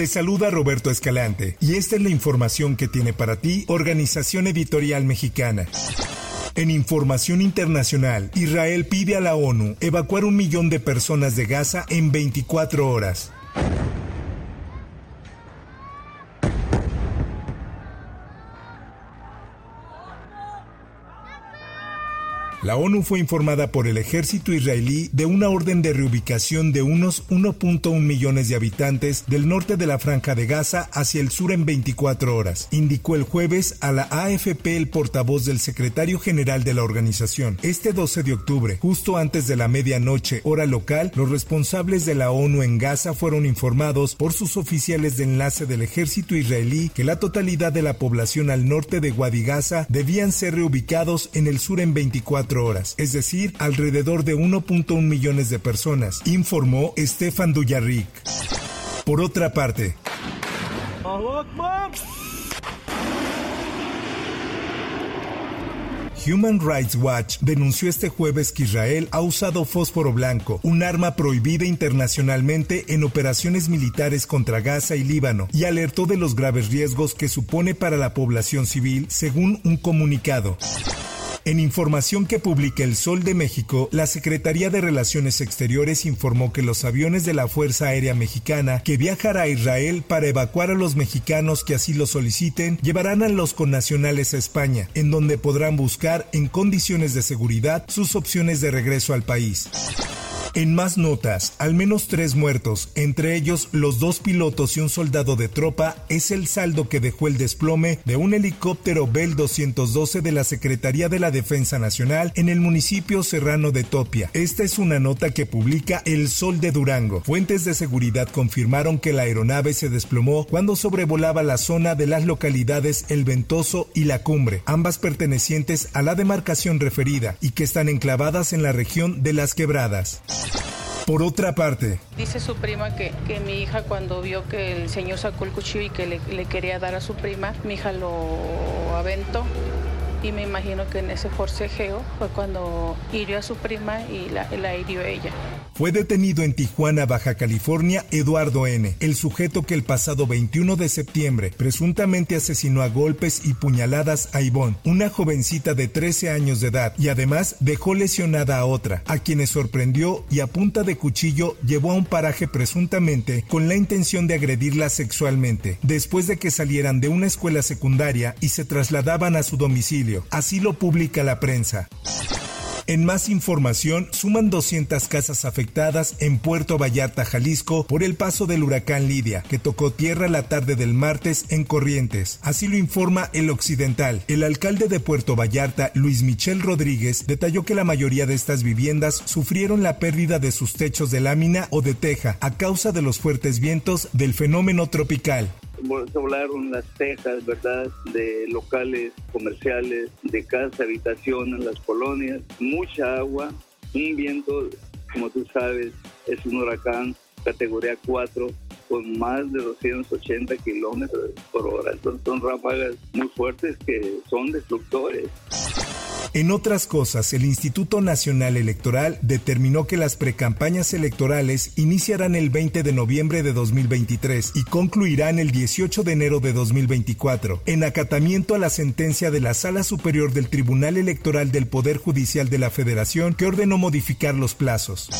Te saluda Roberto Escalante y esta es la información que tiene para ti Organización Editorial Mexicana. En información internacional, Israel pide a la ONU evacuar un millón de personas de Gaza en 24 horas. La ONU fue informada por el ejército israelí de una orden de reubicación de unos 1.1 millones de habitantes del norte de la franja de Gaza hacia el sur en 24 horas, indicó el jueves a la AFP el portavoz del secretario general de la organización. Este 12 de octubre, justo antes de la medianoche hora local, los responsables de la ONU en Gaza fueron informados por sus oficiales de enlace del ejército israelí que la totalidad de la población al norte de Wadi Gaza debían ser reubicados en el sur en 24 horas, es decir, alrededor de 1.1 millones de personas, informó Stefan Dujarric. Por otra parte, Human Rights Watch denunció este jueves que Israel ha usado fósforo blanco, un arma prohibida internacionalmente en operaciones militares contra Gaza y Líbano, y alertó de los graves riesgos que supone para la población civil, según un comunicado. En información que publica El Sol de México, la Secretaría de Relaciones Exteriores informó que los aviones de la Fuerza Aérea Mexicana que viajará a Israel para evacuar a los mexicanos que así lo soliciten llevarán a los connacionales a España, en donde podrán buscar en condiciones de seguridad sus opciones de regreso al país. En más notas, al menos tres muertos, entre ellos los dos pilotos y un soldado de tropa, es el saldo que dejó el desplome de un helicóptero Bell 212 de la Secretaría de la Defensa Nacional en el municipio serrano de Topia. Esta es una nota que publica El Sol de Durango. Fuentes de seguridad confirmaron que la aeronave se desplomó cuando sobrevolaba la zona de las localidades El Ventoso y La Cumbre, ambas pertenecientes a la demarcación referida y que están enclavadas en la región de Las Quebradas. Por otra parte, Dice su prima que, que mi hija cuando vio que el señor sacó el cuchillo y que le, le quería dar a su prima, mi hija lo aventó y me imagino que en ese forcejeo fue cuando hirió a su prima y la, hirió ella. Fue detenido en Tijuana, Baja California, Eduardo N., el sujeto que el pasado 21 de septiembre presuntamente asesinó a golpes y puñaladas a Ivonne, una jovencita de 13 años de edad, y además dejó lesionada a otra, a quienes sorprendió y a punta de cuchillo llevó a un paraje presuntamente con la intención de agredirla sexualmente, después de que salieran de una escuela secundaria y se trasladaban a su domicilio. Así lo publica la prensa. En más información, suman 200 casas afectadas en Puerto Vallarta, Jalisco, por el paso del huracán Lidia, que tocó tierra la tarde del martes en Corrientes. Así lo informa El Occidental. El alcalde de Puerto Vallarta, Luis Michel Rodríguez, detalló que la mayoría de estas viviendas sufrieron la pérdida de sus techos de lámina o de teja a causa de los fuertes vientos del fenómeno tropical volaron las tejas, ¿verdad? De locales comerciales, de casa, habitación en las colonias, mucha agua, un viento, como tú sabes, es un huracán categoría 4 con más de 280 kilómetros por hora. Entonces son ráfagas muy fuertes que son destructores. En otras cosas, el Instituto Nacional Electoral determinó que las precampañas electorales iniciarán el 20 de noviembre de 2023 y concluirán el 18 de enero de 2024, en acatamiento a la sentencia de la Sala Superior del Tribunal Electoral del Poder Judicial de la Federación que ordenó modificar los plazos.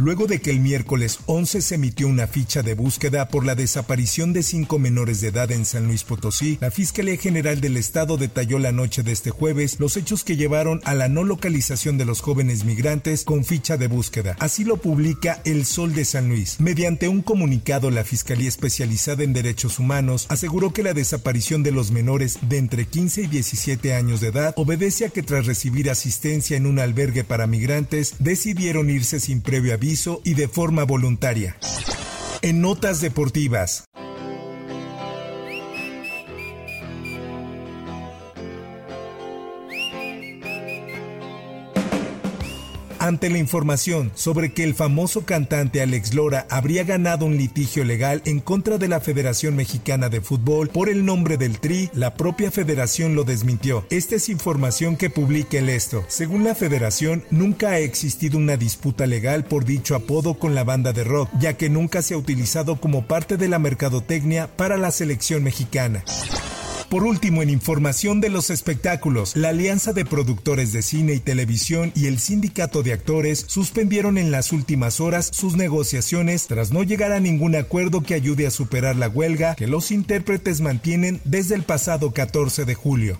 Luego de que el miércoles 11 se emitió una ficha de búsqueda por la desaparición de cinco menores de edad en San Luis Potosí, la Fiscalía General del Estado detalló la noche de este jueves los hechos que llevaron a la no localización de los jóvenes migrantes con ficha de búsqueda. Así lo publica El Sol de San Luis. Mediante un comunicado, la Fiscalía Especializada en Derechos Humanos aseguró que la desaparición de los menores de entre 15 y 17 años de edad obedece a que tras recibir asistencia en un albergue para migrantes, decidieron irse sin previo aviso y de forma voluntaria. En notas deportivas. Ante la información sobre que el famoso cantante Alex Lora habría ganado un litigio legal en contra de la Federación Mexicana de Fútbol por el nombre del Tri, la propia federación lo desmintió. Esta es información que publica el esto. Según la federación, nunca ha existido una disputa legal por dicho apodo con la banda de rock, ya que nunca se ha utilizado como parte de la mercadotecnia para la selección mexicana. Por último, en información de los espectáculos, la Alianza de Productores de Cine y Televisión y el Sindicato de Actores suspendieron en las últimas horas sus negociaciones tras no llegar a ningún acuerdo que ayude a superar la huelga que los intérpretes mantienen desde el pasado 14 de julio.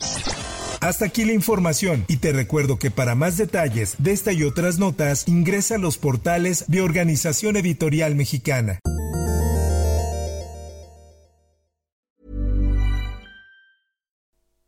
Hasta aquí la información y te recuerdo que para más detalles de esta y otras notas ingresa a los portales de Organización Editorial Mexicana.